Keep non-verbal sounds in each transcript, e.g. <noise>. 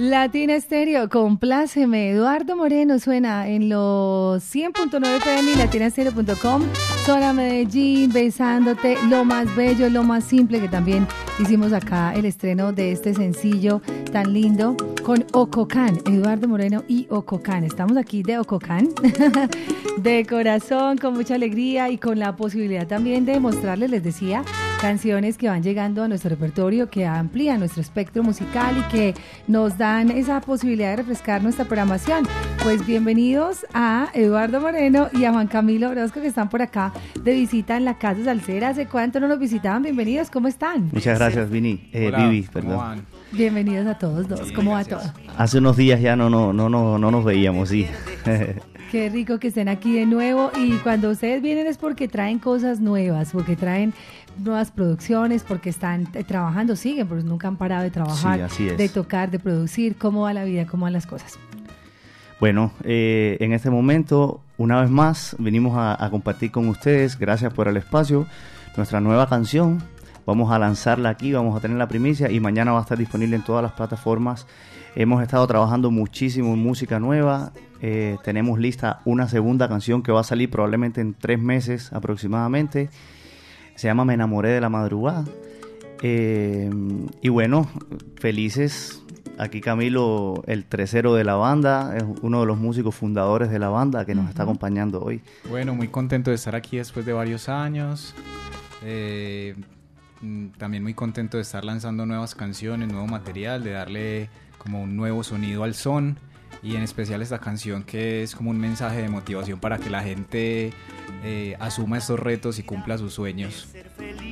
Latina Estéreo, compláceme. Eduardo Moreno suena en los 100.9 FM y latinastereo.com. Zona Medellín, besándote, lo más bello, lo más simple, que también hicimos acá el estreno de este sencillo tan lindo con Ococán, Eduardo Moreno y Ococán. Estamos aquí de Ococán, <laughs> de corazón, con mucha alegría y con la posibilidad también de mostrarles, les decía, canciones que van llegando a nuestro repertorio, que amplían nuestro espectro musical y que nos dan esa posibilidad de refrescar nuestra programación. Pues bienvenidos a Eduardo Moreno y a Juan Camilo Orozco que están por acá de visita en la Casa Salcera. ¿Hace cuánto no nos visitaban? Bienvenidos, ¿cómo están? Muchas gracias, Vini. Eh, Vivi, perdón. Bienvenidos a todos dos. ¿Cómo va todo? Hace unos días ya no, no, no, no, no nos veíamos, sí. <laughs> Qué rico que estén aquí de nuevo y cuando ustedes vienen es porque traen cosas nuevas, porque traen nuevas producciones, porque están eh, trabajando, siguen, porque nunca han parado de trabajar, de tocar, de producir. ¿Cómo va la vida? ¿Cómo van las cosas? Bueno, eh, en este momento, una vez más, venimos a, a compartir con ustedes, gracias por el espacio, nuestra nueva canción. Vamos a lanzarla aquí, vamos a tener la primicia y mañana va a estar disponible en todas las plataformas. Hemos estado trabajando muchísimo en música nueva. Eh, tenemos lista una segunda canción que va a salir probablemente en tres meses aproximadamente. Se llama Me enamoré de la madrugada. Eh, y bueno, felices. Aquí Camilo, el tercero de la banda, es uno de los músicos fundadores de la banda que nos está acompañando hoy. Bueno, muy contento de estar aquí después de varios años. Eh, mm, también muy contento de estar lanzando nuevas canciones, nuevo material, de darle como un nuevo sonido al son y en especial esta canción que es como un mensaje de motivación para que la gente eh, asuma estos retos y cumpla sus sueños.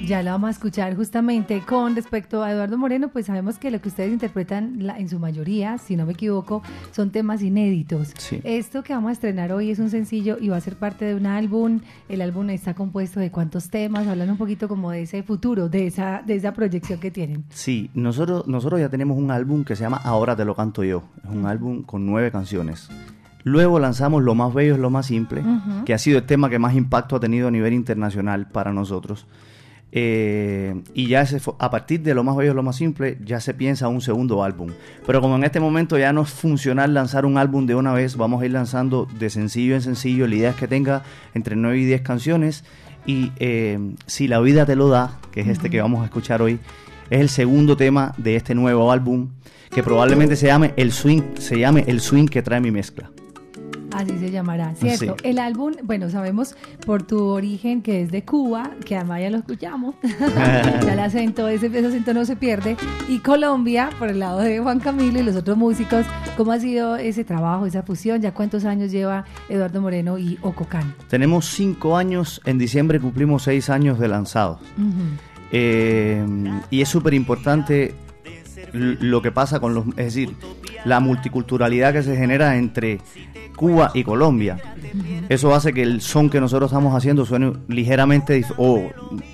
Ya la vamos a escuchar justamente con respecto a Eduardo Moreno, pues sabemos que lo que ustedes interpretan en su mayoría, si no me equivoco, son temas inéditos. Esto que vamos a estrenar hoy es un sencillo y va a ser parte de un álbum. El álbum está compuesto de cuántos temas, hablan un poquito como de ese futuro, de esa, de esa proyección que tienen. Sí, nosotros, nosotros ya tenemos un álbum que se llama Ahora te lo canto yo. Es un álbum con nueve canciones. Luego lanzamos Lo más bello es lo más simple, que ha sido el tema que más impacto ha tenido a nivel internacional para nosotros. Eh, y ya se, a partir de lo más bello, lo más simple, ya se piensa un segundo álbum. Pero como en este momento ya no es funcional lanzar un álbum de una vez, vamos a ir lanzando de sencillo en sencillo. La idea es que tenga entre 9 y 10 canciones. Y eh, si la vida te lo da, que es este que vamos a escuchar hoy, es el segundo tema de este nuevo álbum que probablemente se llame el swing, se llame el swing que trae mi mezcla. Así se llamará, ¿cierto? El álbum, bueno, sabemos por tu origen que es de Cuba, que además ya lo escuchamos, <laughs> ya el acento, ese, ese, acento no se pierde, y Colombia, por el lado de Juan Camilo y los otros músicos, ¿cómo ha sido ese trabajo, esa fusión? ¿Ya cuántos años lleva Eduardo Moreno y Ococán? Tenemos cinco años, en diciembre cumplimos seis años de lanzados. Eh, y es súper importante lo que pasa con los, es decir, la multiculturalidad que se genera entre Cuba y Colombia. Eso hace que el son que nosotros estamos haciendo suene ligeramente o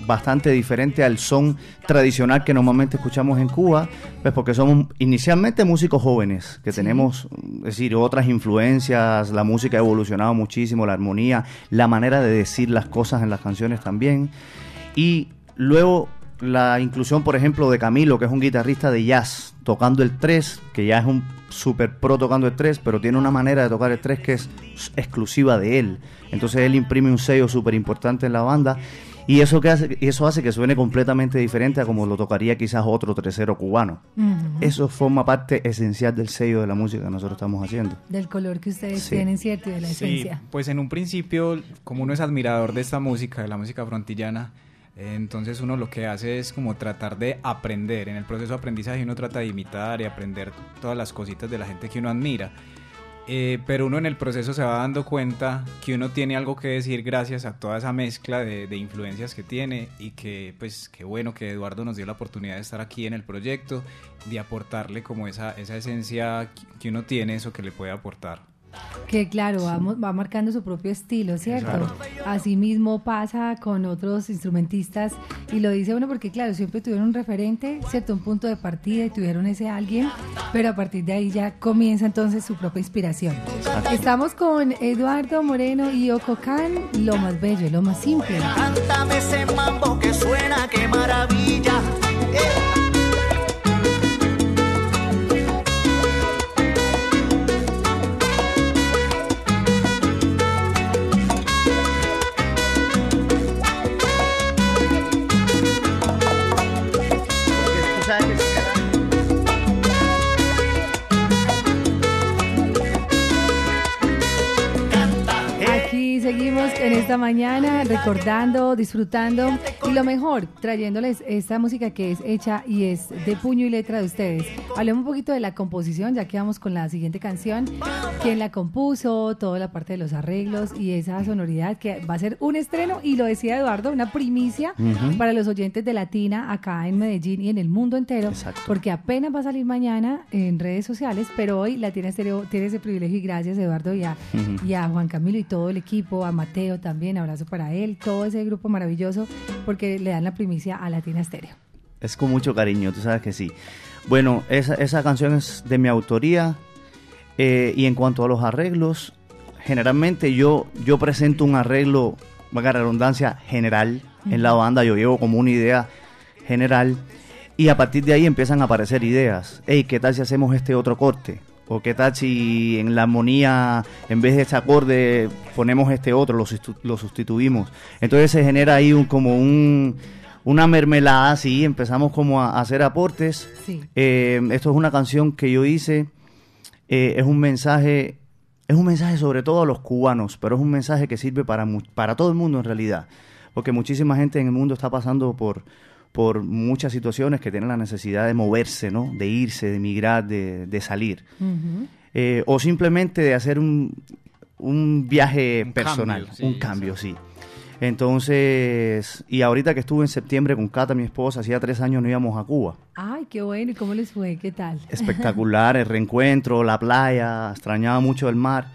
bastante diferente al son tradicional que normalmente escuchamos en Cuba, pues porque somos inicialmente músicos jóvenes, que tenemos, es decir, otras influencias, la música ha evolucionado muchísimo, la armonía, la manera de decir las cosas en las canciones también. Y luego la inclusión, por ejemplo, de Camilo, que es un guitarrista de jazz, tocando el 3, que ya es un super pro tocando el 3, pero tiene una manera de tocar el 3 que es exclusiva de él. Entonces él imprime un sello súper importante en la banda y eso, que hace, eso hace que suene completamente diferente a como lo tocaría quizás otro tercero cubano. Eso forma parte esencial del sello de la música que nosotros estamos haciendo. Del color que ustedes tienen, ¿cierto? Y de la esencia. Pues en un principio, como uno es admirador de esta música, de la música frontillana, entonces uno lo que hace es como tratar de aprender. En el proceso de aprendizaje uno trata de imitar y aprender todas las cositas de la gente que uno admira. Eh, pero uno en el proceso se va dando cuenta que uno tiene algo que decir gracias a toda esa mezcla de, influencias que tiene y que pues qué bueno que Eduardo nos dio la oportunidad de estar aquí en el proyecto, de aportarle como esa, esa esencia que uno tiene, eso que le puede aportar. Que claro, va, marcando su propio estilo, ¿cierto? Así mismo pasa con otros instrumentistas y lo dice uno porque claro, siempre tuvieron un referente, ¿cierto? Un punto de partida y tuvieron ese alguien, pero a partir de ahí ya comienza entonces su propia inspiración. Estamos con Eduardo Moreno y Ococán, lo más bello, lo más simple. Cántame ese mambo que suena, qué maravilla. Esta mañana, recordando, disfrutando y lo mejor, trayéndoles esta música que es hecha y es de puño y letra de ustedes. Hablemos un poquito de la composición, ya que vamos con la siguiente canción. ¿Quién la compuso? Toda la parte de los arreglos y esa sonoridad que va a ser un estreno y lo decía Eduardo, una primicia para los oyentes de Latina acá en Medellín y en el mundo entero, porque apenas va a salir mañana en redes sociales, pero hoy Latina Estéreo tiene ese privilegio y gracias Eduardo y a, y a Juan Camilo y todo el equipo, a Mateo también, abrazo para él, todo ese grupo maravilloso, porque le dan la primicia a Latina Estéreo. Es con mucho cariño, tú sabes que sí. Bueno, esa, esa canción es de mi autoría eh, y en cuanto a los arreglos, generalmente yo, yo presento un arreglo, valga la redundancia, general en la banda, yo llevo como una idea general y a partir de ahí empiezan a aparecer ideas. Hey, ¿qué tal si hacemos este otro corte? ¿O qué tal si en la armonía, en vez de este acorde, ponemos este otro, lo, lo sustituimos? Entonces se genera ahí un, como un, una mermelada, así, empezamos como a, hacer aportes. Eh, esto es una canción que yo hice, eh, es un mensaje, es un mensaje sobre todo a los cubanos, pero es un mensaje que sirve para, para todo el mundo en realidad, porque muchísima gente en el mundo está pasando por por muchas situaciones que tienen la necesidad de moverse, ¿no? De irse, de emigrar, de, salir. Eh, o simplemente de hacer un, un viaje personal, un cambio, sí. Entonces, y ahorita que estuve en septiembre con Cata, mi esposa, hacía tres años no íbamos a Cuba. Ay, qué bueno, ¿y cómo les fue? ¿Qué tal? Espectacular, el reencuentro, la playa, extrañaba mucho el mar.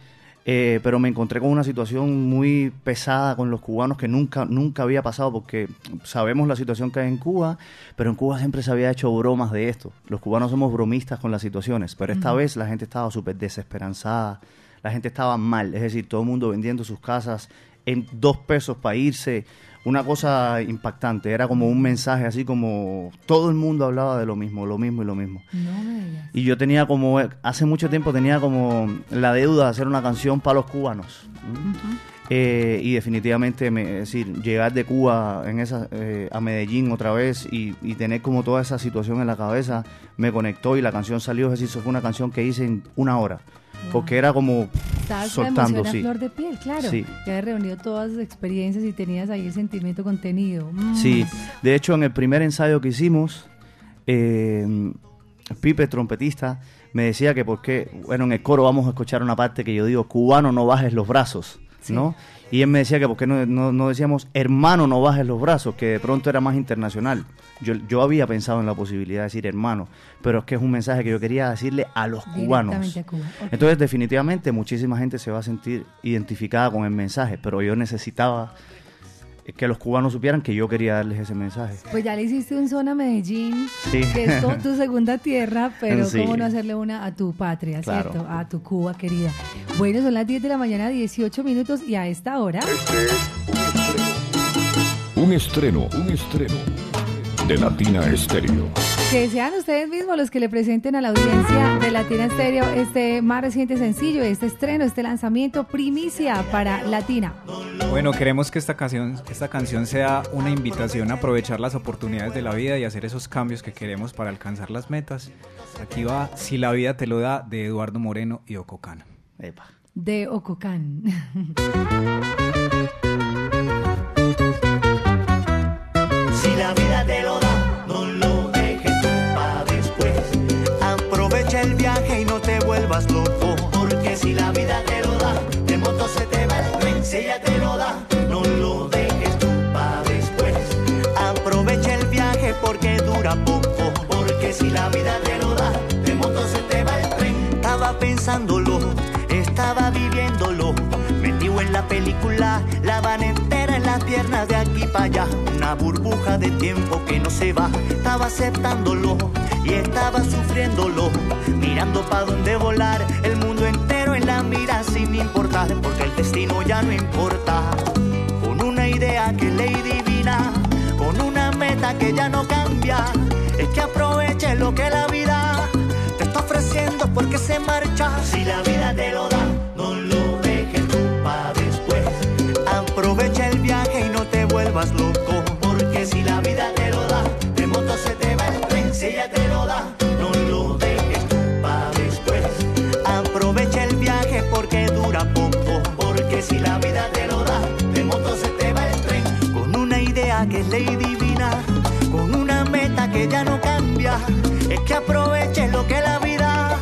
Eh, pero me encontré con una situación muy pesada con los cubanos que nunca, nunca había pasado, porque sabemos la situación que hay en Cuba, pero en Cuba siempre se había hecho bromas de esto. Los cubanos somos bromistas con las situaciones, pero esta vez la gente estaba súper desesperanzada, la gente estaba mal, es decir, todo el mundo vendiendo sus casas en dos pesos para irse una cosa impactante. Era como un mensaje así como todo el mundo hablaba de lo mismo, lo mismo y lo mismo. y yo tenía como, hace mucho tiempo tenía como la deuda de hacer una canción para los cubanos. Eh, y definitivamente, me, es decir, llegar de Cuba en esa, eh, a Medellín otra vez y, y, tener como toda esa situación en la cabeza me conectó y la canción salió. Es decir, eso fue una canción que hice en una hora porque era como soltando, sí. flor de piel, claro. Sí. Que habías reunido todas las experiencias y tenías ahí el sentimiento contenido. Mm. Sí, de hecho en el primer ensayo que hicimos, eh, Pipe, trompetista, me decía que porque, bueno, en el coro vamos a escuchar una parte que yo digo, cubano no bajes los brazos, ¿no? Y él me decía que por qué no, no, decíamos, hermano, no bajes los brazos, que de pronto era más internacional. Yo, yo había pensado en la posibilidad de decir hermano, pero es que es un mensaje que yo quería decirle a los cubanos. Entonces, definitivamente, muchísima gente se va a sentir identificada con el mensaje, pero yo necesitaba que los cubanos supieran que yo quería darles ese mensaje. Pues ya le hiciste un zona a Medellín, que es tu segunda tierra, pero cómo no hacerle una a tu patria, ¿cierto? A tu Cuba querida. Bueno, son las 10 de la mañana, 18 minutos, y a esta hora... un estreno, un estreno de Latina Estéreo. Que sean ustedes mismos los que le presenten a la audiencia de Latina Estéreo este más reciente sencillo, este estreno, este lanzamiento primicia para Latina. Bueno, queremos que esta canción, esta canción sea una invitación a aprovechar las oportunidades de la vida y hacer esos cambios que queremos para alcanzar las metas. Aquí va Si la vida te lo da de Eduardo Moreno y Ococán. De Ococán. <laughs> loco, porque si la vida te lo da, de moto se te va el tren, si ella te lo da, no lo dejes tú para después. Aprovecha el viaje porque dura poco, porque si la vida te lo da, de moto se te va el tren. Estaba pensándolo, estaba viviéndolo, metido en la película, la van entera en las piernas de aquí para allá una burbuja de tiempo que no se va. Estaba aceptándolo y estaba sufriéndolo, mirando pa' dónde volar, el mundo entero en la mira sin importar, porque el destino ya no importa. Con una idea que ley divina, con una meta que ya no cambia, es que aproveche lo que la vida te está ofreciendo porque se marcha. Si la vida te lo da, no lo dejes tú pa' después. Aprovecha el viaje y no te vuelvas loco si la vida te ella te lo da, no lo dejes para después. Aprovecha el viaje porque dura poco, porque si la vida te lo da, de moto se te va el tren. Con una idea que es ley divina, con una meta que ya no cambia, es que aproveches lo que la vida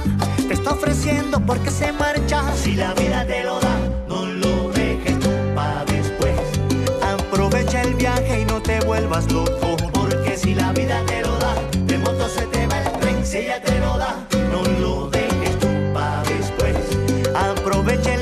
te está ofreciendo porque se marcha. Si la vida te lo da, no lo dejes para después. Aprovecha el viaje y no te vuelvas loco, porque si la vida te lo da, si ella te lo da, no lo dejes tú para después. Aprovecha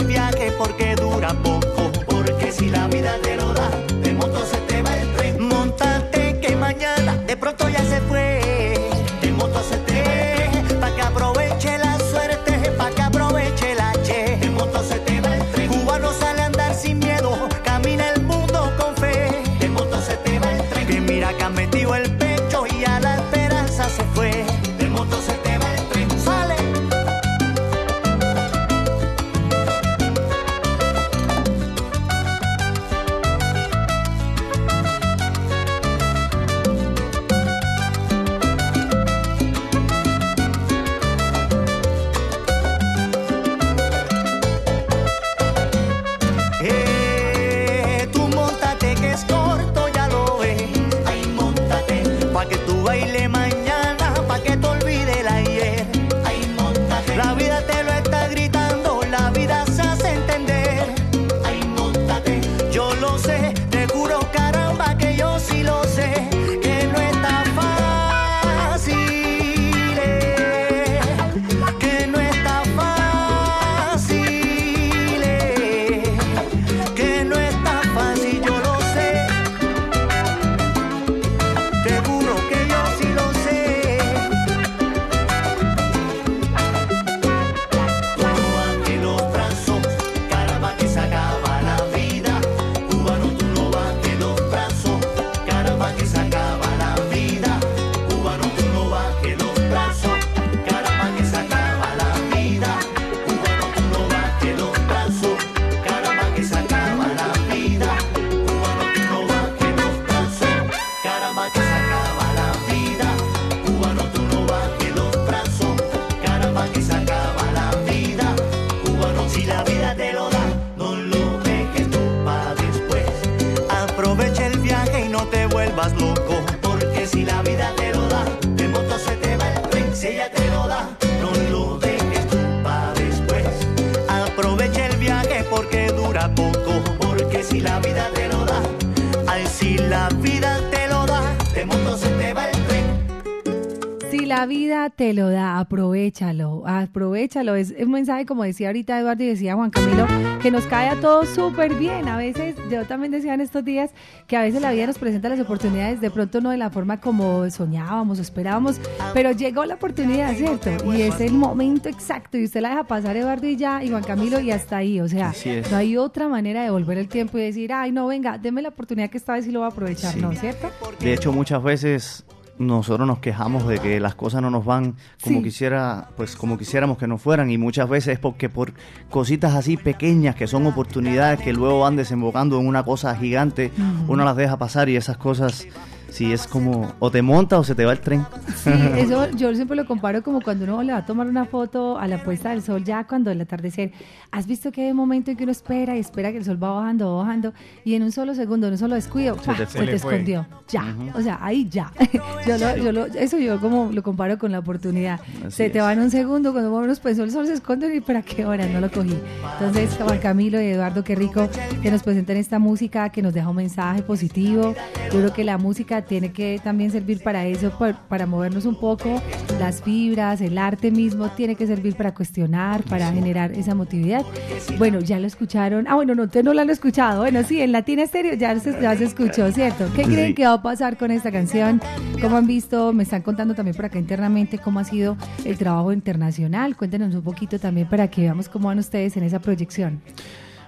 la vida la vida te lo da, aprovechalo, aprovechalo. Es un mensaje, como decía ahorita Eduardo y decía Juan Camilo, que nos cae a todos súper bien. A veces, yo también decía en estos días que a veces la vida nos presenta las oportunidades, de pronto no de la forma como soñábamos o esperábamos, pero llegó la oportunidad, ¿cierto? Y es el momento exacto y usted la deja pasar Eduardo y ya, y Juan Camilo y hasta ahí. O sea, no hay otra manera de volver el tiempo y decir, ay, no, venga, deme la oportunidad que esta vez sí lo voy a aprovechar, Sí. ¿no? ¿Cierto? De hecho, muchas veces nosotros nos quejamos de que las cosas no nos van como Sí. quisiera, pues como quisiéramos que nos fueran y muchas veces es porque por cositas así pequeñas que son oportunidades que luego van desembocando en una cosa gigante, uno las deja pasar y esas cosas si es como o te monta o se te va el tren. Sí, eso yo siempre lo comparo como cuando uno le va a tomar una foto a la puesta del sol ya cuando el atardecer. ¿Has visto que hay un momento en que uno espera y espera que el sol va bajando, va bajando y en un solo segundo, en un solo descuido, te se, te Se le fue. escondió? Ya, o sea, ahí ya. <laughs> yo lo- yo lo- eso yo como lo comparo con la oportunidad. Así se te es. va en un segundo, cuando menos pensó el sol se esconde y para qué hora no lo cogí. Entonces, Juan Camilo y Eduardo, qué rico que nos presenten esta música que nos deja un mensaje positivo. Yo creo que la música tiene que también servir para eso, pa- para, movernos un poco. Las fibras, el arte mismo tiene que servir para cuestionar, para generar esa motividad. Bueno, ya lo escucharon. Ah, bueno, no, ustedes no lo han escuchado. Bueno, sí, en Latina Estéreo ya se, ya se escuchó, ¿cierto? ¿Qué creen que va a pasar con esta canción? ¿Cómo han visto? Me están contando también por acá internamente cómo ha sido el trabajo internacional. Cuéntenos un poquito también para que veamos cómo van ustedes en esa proyección.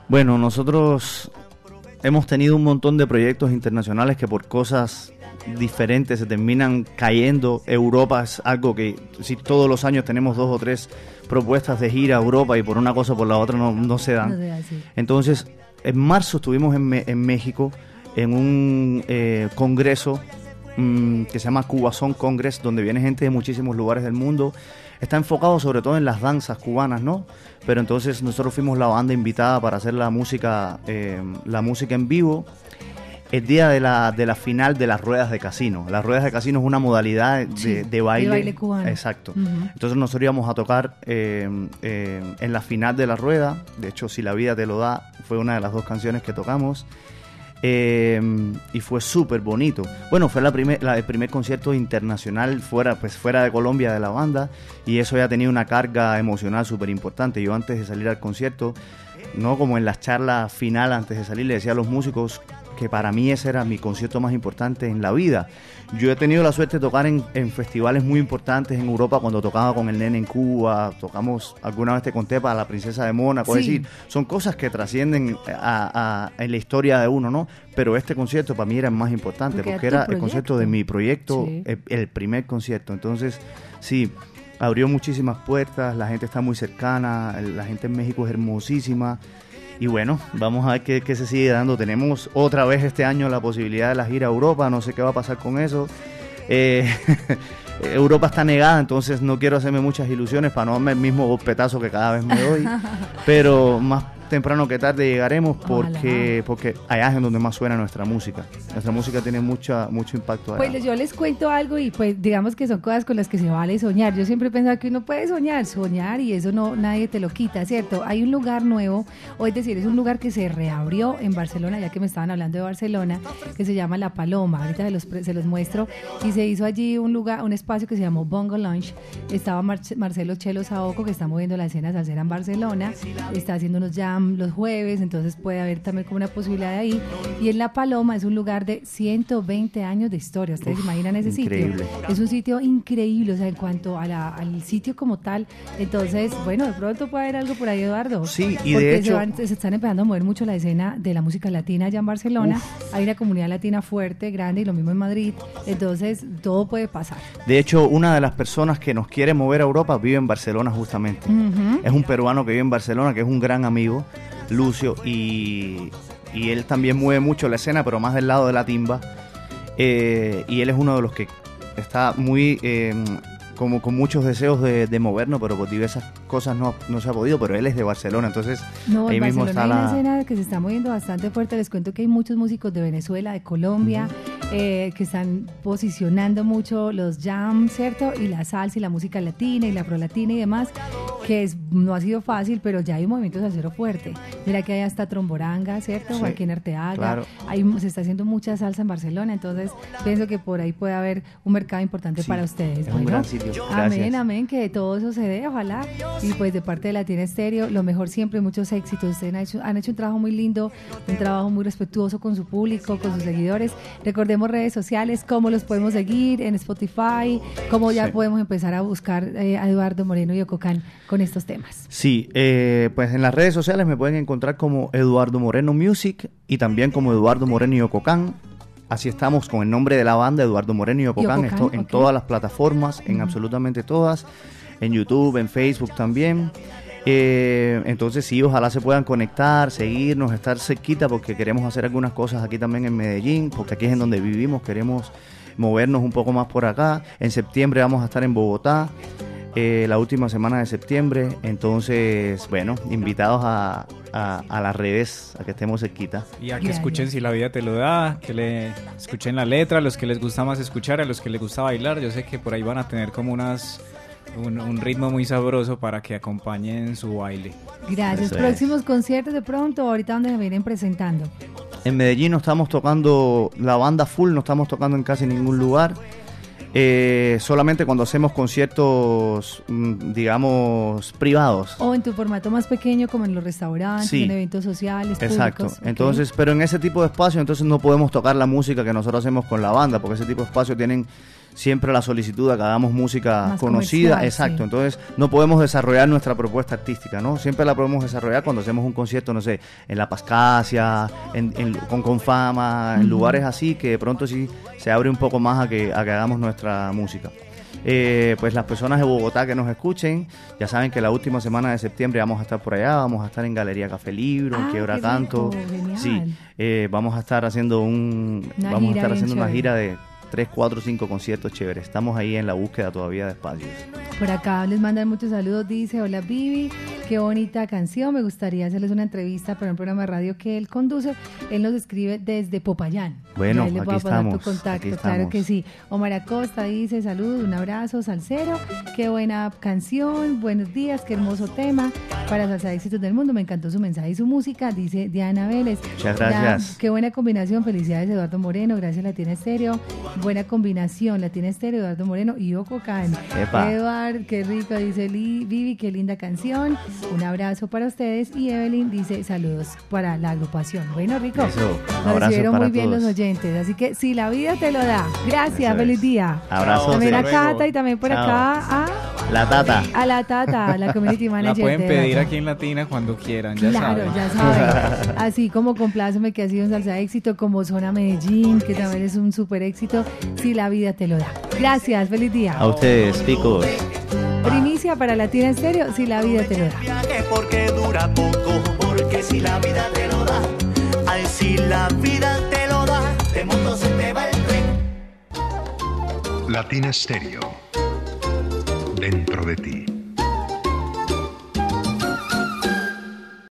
Bueno, nosotros hemos tenido un montón de proyectos internacionales que por cosas diferentes se terminan cayendo. Europa es algo que si todos los años tenemos dos o tres propuestas de gira a Europa y por una cosa o por la otra no, no se dan. Entonces, en marzo estuvimos en, Me- en México en un eh, congreso mm, que se llama Cubazón Congress, donde viene gente de muchísimos lugares del mundo. Está enfocado sobre todo en las danzas cubanas, ¿no? Pero entonces nosotros fuimos la banda invitada para hacer la música, eh, la música en vivo. El día de la, de la final de las ruedas de casino. Las ruedas de casino es una modalidad de, Sí, de de baile. baile cubano. Exacto. Entonces nosotros íbamos a tocar eh, eh, en la final de la rueda. De hecho, Si la vida te lo da, fue una de las dos canciones que tocamos. Eh, y fue súper bonito. Bueno, fue la primer, la- el primer concierto internacional fuera, pues, fuera de Colombia de la banda y eso ya tenía una carga emocional súper importante. Yo antes de salir al concierto, no como en las charlas final antes de salir, le decía a los músicos que para mí ese era mi concierto más importante en la vida. Yo he tenido la suerte de tocar en, en festivales muy importantes en Europa, cuando tocaba con el nene en Cuba, tocamos alguna vez te conté para la princesa de Mónaco, es Sí. decir, son cosas que trascienden a- a- en la historia de uno, ¿no? Pero este concierto para mí era el más importante, Porque porque, era el concierto de mi proyecto, Sí. el, el primer concierto. Entonces, sí, abrió muchísimas puertas, la gente está muy cercana, la gente en México es hermosísima. Y bueno, vamos a ver qué, qué se sigue dando. Tenemos otra vez este año la posibilidad de la gira a Europa, no sé qué va a pasar con eso. Eh, <laughs> Europa está negada, entonces no quiero hacerme muchas ilusiones para no darme el mismo golpetazo que cada vez me doy. <laughs> pero más temprano que tarde llegaremos porque, porque allá es en donde más suena nuestra música. Nuestra música tiene mucha, mucho impacto allá. Pues yo les cuento algo y pues digamos que son cosas con las que se vale soñar. Yo siempre he pensado que uno puede soñar, soñar y eso no nadie te lo quita, ¿cierto? Hay un lugar nuevo, o es decir, es un lugar que se reabrió en Barcelona, ya que me estaban hablando de Barcelona, que se llama La Paloma. Ahorita se los, se los muestro y se hizo allí un lugar, un espacio que se llamó Bongo Lounge. Estaba Marcelo Chelo Saoco que está moviendo la escena salsera en Barcelona, está haciendo unos jam los jueves, entonces puede haber también como una posibilidad de ahí. Y en La Paloma es un lugar de 120 años de historia. ¿Ustedes Uf, imaginan ese increíble. sitio? Es un sitio increíble, o sea, en cuanto a la- al sitio como tal. Entonces, bueno, de pronto puede haber algo por ahí, Eduardo. Sí, y de hecho- Se, van- se están empezando a mover mucho la escena de la música latina allá en Barcelona. Hay una comunidad latina fuerte, grande, y lo mismo en Madrid. Entonces, todo puede pasar. De hecho, una de las personas que nos quiere mover a Europa vive en Barcelona justamente. Es un peruano que vive en Barcelona, que es un gran amigo, Lucio, y, y él también mueve mucho la escena, pero más del lado de la timba. Eh, y él es uno de los que está muy... eh, como con muchos deseos de, de movernos, pero por diversas cosas no, no se ha podido, pero él es de Barcelona, entonces No, ahí mismo está hay una la... escena que se está moviendo bastante fuerte. Les cuento que hay muchos músicos de Venezuela, de Colombia, eh, que están posicionando mucho los jams, ¿cierto? Y la salsa y la música latina y la prolatina y demás, que es, no ha sido fácil, pero ya hay un movimiento salsero fuerte. Mira que hay hasta Tromboranga, ¿cierto? Sí, Joaquín Arteaga. claro. Hay, se está haciendo mucha salsa en Barcelona, entonces pienso que por ahí puede haber un mercado importante Sí, para ustedes. es un gran sitio. Amén, amén, que todo eso se dé, ojalá. Y pues de parte de Latina Estéreo, lo mejor siempre, muchos éxitos. Ustedes han hecho, han hecho un trabajo muy lindo, un trabajo muy respetuoso con su público, con sus seguidores. Recordemos redes sociales, cómo los podemos seguir en Spotify, cómo ya Sí. podemos empezar a buscar eh, a Eduardo Moreno y Ococán con estos temas. Sí, eh, pues en las redes sociales me pueden encontrar como Eduardo Moreno Music y también como Eduardo Moreno y Ococán. Así estamos con el nombre de la banda, Eduardo Moreno y Ococán, esto en todas las plataformas, en absolutamente todas, en YouTube, en Facebook también. Eh, entonces sí, ojalá se puedan conectar, seguirnos, estar cerquita porque queremos hacer algunas cosas aquí también en Medellín, porque aquí es en donde vivimos, queremos movernos un poco más por acá. En septiembre vamos a estar en Bogotá eh, la última semana de septiembre. Entonces, bueno, invitados a, a- a las redes, a que estemos cerquita. Y a que escuchen si la vida te lo da, que le escuchen la letra, a los que les gusta más escuchar, a los que les gusta bailar. Yo sé que por ahí van a tener como unas un, un ritmo muy sabroso para que acompañen su baile. Gracias. Eso es. Próximos conciertos de pronto, ahorita donde se vienen presentando. En Medellín no estamos tocando la banda full, no estamos tocando en casi ningún lugar. Eh, solamente cuando hacemos conciertos, mm, digamos, privados. O en tu formato más pequeño, como en los restaurantes, Sí. en eventos sociales. Exacto. Entonces, pero en ese tipo de espacio, entonces no podemos tocar la música que nosotros hacemos con la banda, porque ese tipo de espacio tienen siempre la solicitud a que hagamos música Más conocida. Exacto. sí. Entonces, no podemos desarrollar nuestra propuesta artística, ¿no? Siempre la podemos desarrollar cuando hacemos un concierto, no sé, en La Pascasia, en, en- con Confama, en lugares así que de pronto sí se abre un poco más a que, a que hagamos nuestra música. Eh, pues las personas de Bogotá que nos escuchen, ya saben que la última semana de septiembre vamos a estar por allá, vamos a estar en Galería Café Libro, en Ah, Quiebra Canto. rico, genial. Sí, eh, vamos a estar haciendo un Una vamos a estar haciendo una gira de 3, 4, 5 conciertos chéveres. Estamos ahí en la búsqueda todavía de espacios. Por acá les mandan muchos saludos, dice, hola Vivi, qué bonita canción. Me gustaría hacerles una entrevista para un programa de radio que él conduce. Él nos escribe desde Popayán. Bueno, les voy aquí a pasar tu estamos, contacto, aquí claro que estamos. sí. Omar Acosta dice, salud, un abrazo, salsero. Qué buena canción, buenos días, qué hermoso tema para Salsa Éxitos del Mundo. Me encantó su mensaje y su música, dice Diana Vélez. Muchas gracias. Qué buena combinación, felicidades Eduardo Moreno, gracias Latina Estéreo. Buena combinación, Latina Estéreo, Eduardo Moreno y Yoko Can. Epa. Eduard, qué rico, dice Vivi, qué linda canción. Un abrazo para ustedes. Y Evelyn dice saludos para la agrupación. Bueno, rico. Eso, Nos abrazo recibieron muy bien todos. los oyentes. Así que si la vida te lo da. Gracias, Eso es. feliz día. Abrazos. También a. Cata y también por Chao. acá a, La tata. a la Tata, la community La manager. pueden de pedir aquí en Latina cuando quieran, ya claro, saben. ya saben. <laughs> Así como Compláceme, que ha sido un salsa de éxito, como Zona Medellín, que también es un súper éxito, si la vida te lo da. Gracias, feliz día. A ustedes, picos. Para Latina en serio, si la vida te lo da. viaje porque dura poco, porque si la vida te lo da, ay si la vida te lo da, de moto se te va el tren. Latina Stereo. Dentro de ti.